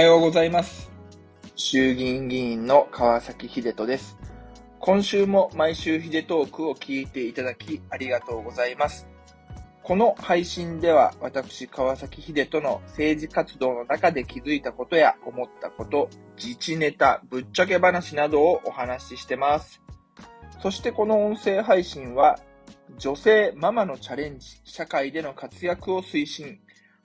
はようございます。衆議院議員の川崎秀人です。今週も毎週秀トークを聞いていただきありがとうございます。この配信では私川崎秀人の政治活動の中で気づいたことや思ったこと、自治ネタ、ぶっちゃけ話などをお話ししてます。そしてこの音声配信は女性ママのチャレンジ、社会での活躍を推進、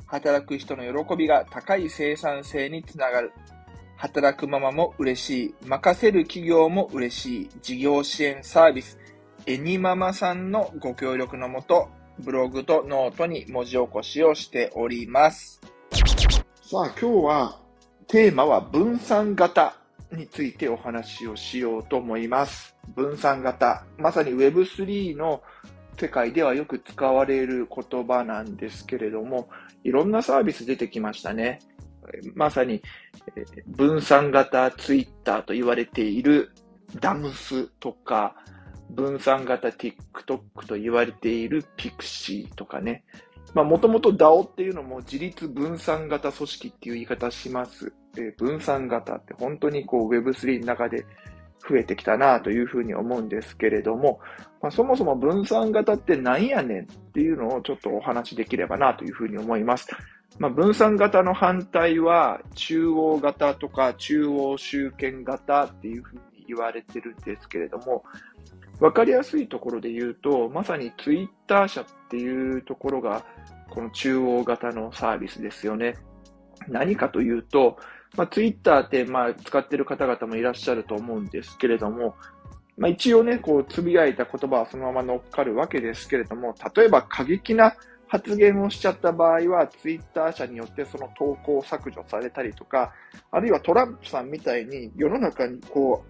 働く人の喜びが高い生産性につながる。働くママも嬉しい。任せる企業も嬉しい。事業支援サービス。エニママさんのご協力のもと、ブログとノートに文字起こしをしております。さあ、今日はテーマは分散型についてお話をしようと思います。分散型。まさに Web3 の世界ではよく使われる言葉なんですけれども、いろんなサービス出てきましたね。まさに分散型ツイッターと言われているダムスとか、分散型 TikTok と言われている Pixie とかね。まあもともと DAO っていうのも自立分散型組織っていう言い方します。分散型って本当にこう Web3 の中で増えてきたなというふうに思うんですけれども、まあ、そもそも分散型って何やねんっていうのをちょっとお話しできればなというふうに思います。まあ、分散型の反対は中央型とか中央集権型っていうふうに言われてるんですけれども、わかりやすいところで言うと、まさにツイッター社っていうところが、この中央型のサービスですよね。何かというと、まあ、ツイッターって、まあ、使ってる方々もいらっしゃると思うんですけれども、まあ、一応ね、こう、つぶやいた言葉はそのまま乗っかるわけですけれども、例えば過激な発言をしちゃった場合は、ツイッター社によってその投稿を削除されたりとか、あるいはトランプさんみたいに世の中にこ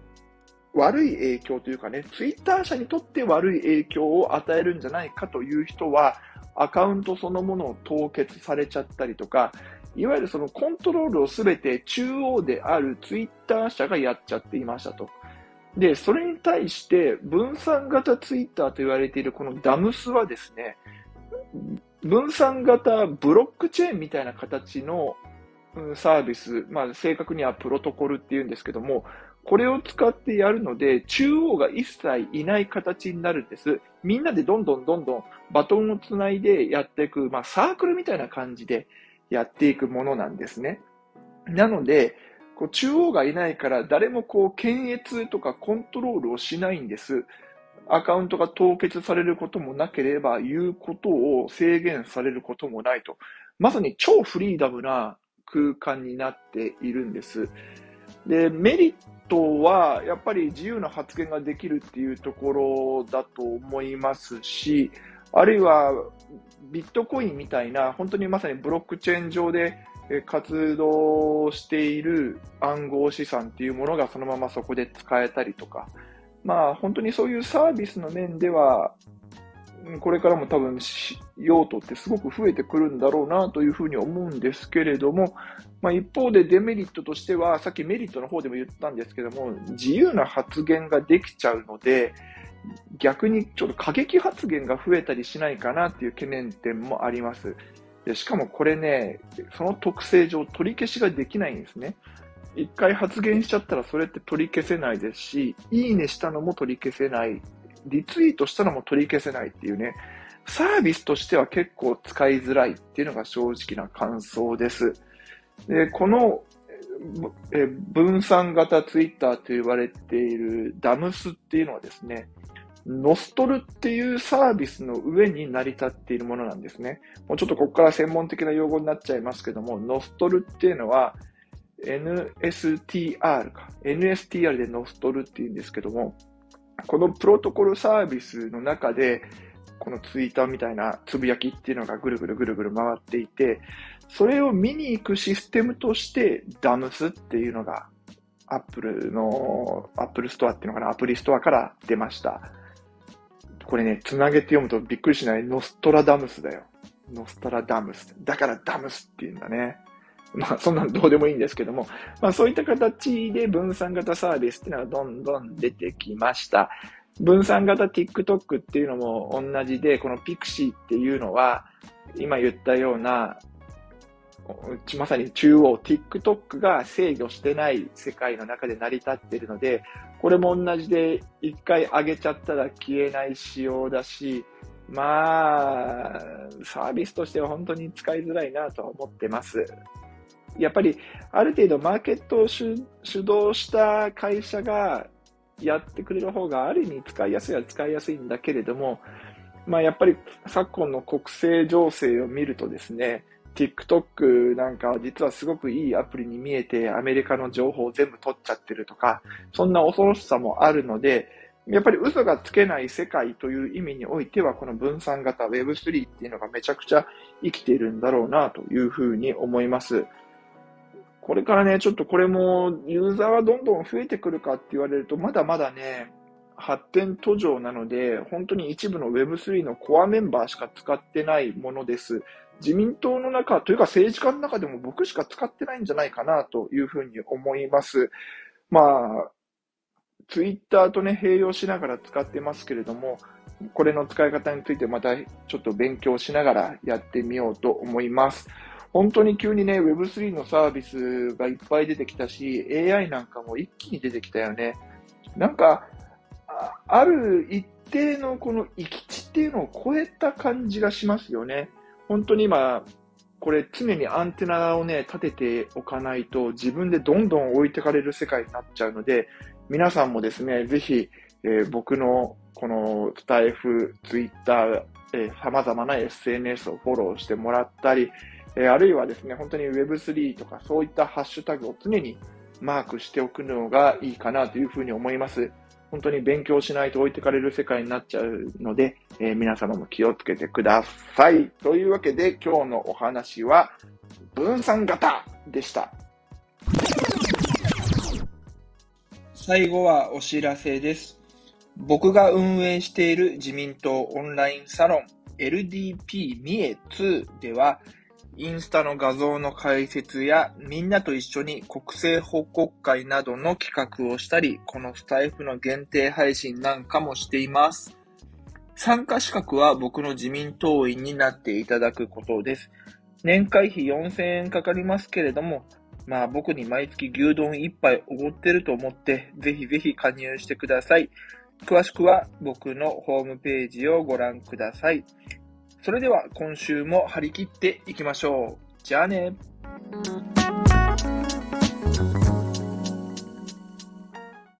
う、悪い影響というかね、ツイッター社にとって悪い影響を与えるんじゃないかという人は、アカウントそのものを凍結されちゃったりとか、いわゆるそのコントロールをすべて中央であるツイッター社がやっちゃっていましたと。で、それに対して分散型ツイッターと言われているこのダムスはですね、分散型ブロックチェーンみたいな形のサービス、まあ正確にはプロトコルっていうんですけども、これを使ってやるので、中央が一切いない形になるんです。みんなでどんどんどんどんバトンをつないでやっていく、まあサークルみたいな感じでやっていくものなんですね。なので、こう中央がいないから誰もこう検閲とかコントロールをしないんです。アカウントが凍結されることもなければ言うことを制限されることもないと。まさに超フリーダムな空間になっているんです。で、メリットはやっぱり自由な発言ができるっていうところだと思いますし、あるいはビットコインみたいな、本当にまさにブロックチェーン上で活動している暗号資産っていうものがそのままそこで使えたりとか、まあ本当にそういうサービスの面では、これからも多分用途ってすごく増えてくるんだろうなというふうに思うんですけれども、まあ、一方でデメリットとしては、さっきメリットの方でも言ったんですけども、自由な発言ができちゃうので、逆にちょっと過激発言が増えたりしないかなっていう懸念点もあります。でしかもこれね、その特性上取り消しができないんですね。一回発言しちゃったらそれって取り消せないですし、いいねしたのも取り消せない、リツイートしたのも取り消せないっていうね、サービスとしては結構使いづらいっていうのが正直な感想です。で、このえ分散型ツイッターと言われているダムスっていうのはですね、ノストルっていうサービスの上に成り立っているものなんですね。もうちょっとここから専門的な用語になっちゃいますけども、ノストルっていうのは NSTR か。NSTR でノストルっていうんですけども、このプロトコルサービスの中で、このツイッターみたいなつぶやきっていうのがぐるぐるぐるぐる回っていて、それを見に行くシステムとしてダムスっていうのがアップルの、アップルストアっていうのかな、アプリストアから出ました。これね、つなげて読むとびっくりしない。ノストラダムスだよ。ノストラダムス。だからダムスっていうんだね。まあ、そんなのどうでもいいんですけども、まあ、そういった形で分散型サービスっていうのがどんどん出てきました。分散型 TikTok っていうのも同じで、この Pixie っていうのは、今言ったようなまさに中央、TikTok が制御してない世界の中で成り立っているので、これも同じで、一回上げちゃったら消えない仕様だし、まあ、サービスとしては本当に使いづらいなとは思ってます。やっぱり、ある程度マーケットを主導した会社がやってくれる方がある意味使いやすいは使いやすいんだけれども、まあやっぱり昨今の国政情勢を見るとですね、TikTok なんかは実はすごくいいアプリに見えてアメリカの情報を全部取っちゃってるとか、そんな恐ろしさもあるので、やっぱり嘘がつけない世界という意味においては、この分散型 Web3 っていうのがめちゃくちゃ生きているんだろうなというふうに思います。これからね、ちょっとこれもユーザーはどんどん増えてくるかって言われると、まだまだね、発展途上なので、本当に一部の Web3 のコアメンバーしか使ってないものです。自民党の中、というか政治家の中でも僕しか使ってないんじゃないかなというふうに思います。まあ、ツイッターとね、併用しながら使ってますけれども、これの使い方についてまたちょっと勉強しながらやってみようと思います。本当に急にね、Web3 のサービスがいっぱい出てきたし、AI なんかも一気に出てきたよね。なんか、ある一定のこの行き地っていうのを超えた感じがしますよね。本当に今、これ常にアンテナをね、立てておかないと自分でどんどん置いてかれる世界になっちゃうので、皆さんもですね、ぜひ、えー、僕のこのスタイフ、ツイッター、えー、様々な SNS をフォローしてもらったり、えー、あるいはですね、本当に Web3 とかそういったハッシュタグを常にマークしておくのがいいかなというふうに思います。本当に勉強しないと置いてかれる世界になっちゃうので、えー、皆様も気をつけてください。というわけで今日のお話は分散型でした。最後はお知らせです。僕が運営している自民党オンラインサロン LDP 三重2ではインスタの画像の解説や、みんなと一緒に国政報告会などの企画をしたり、このスタイフの限定配信なんかもしています。参加資格は僕の自民党員になっていただくことです。年会費4000円かかりますけれども、まあ僕に毎月牛丼1杯おごってると思って、ぜひぜひ加入してください。詳しくは僕のホームページをご覧ください。それでは今週も張り切っていきましょう。じゃあね。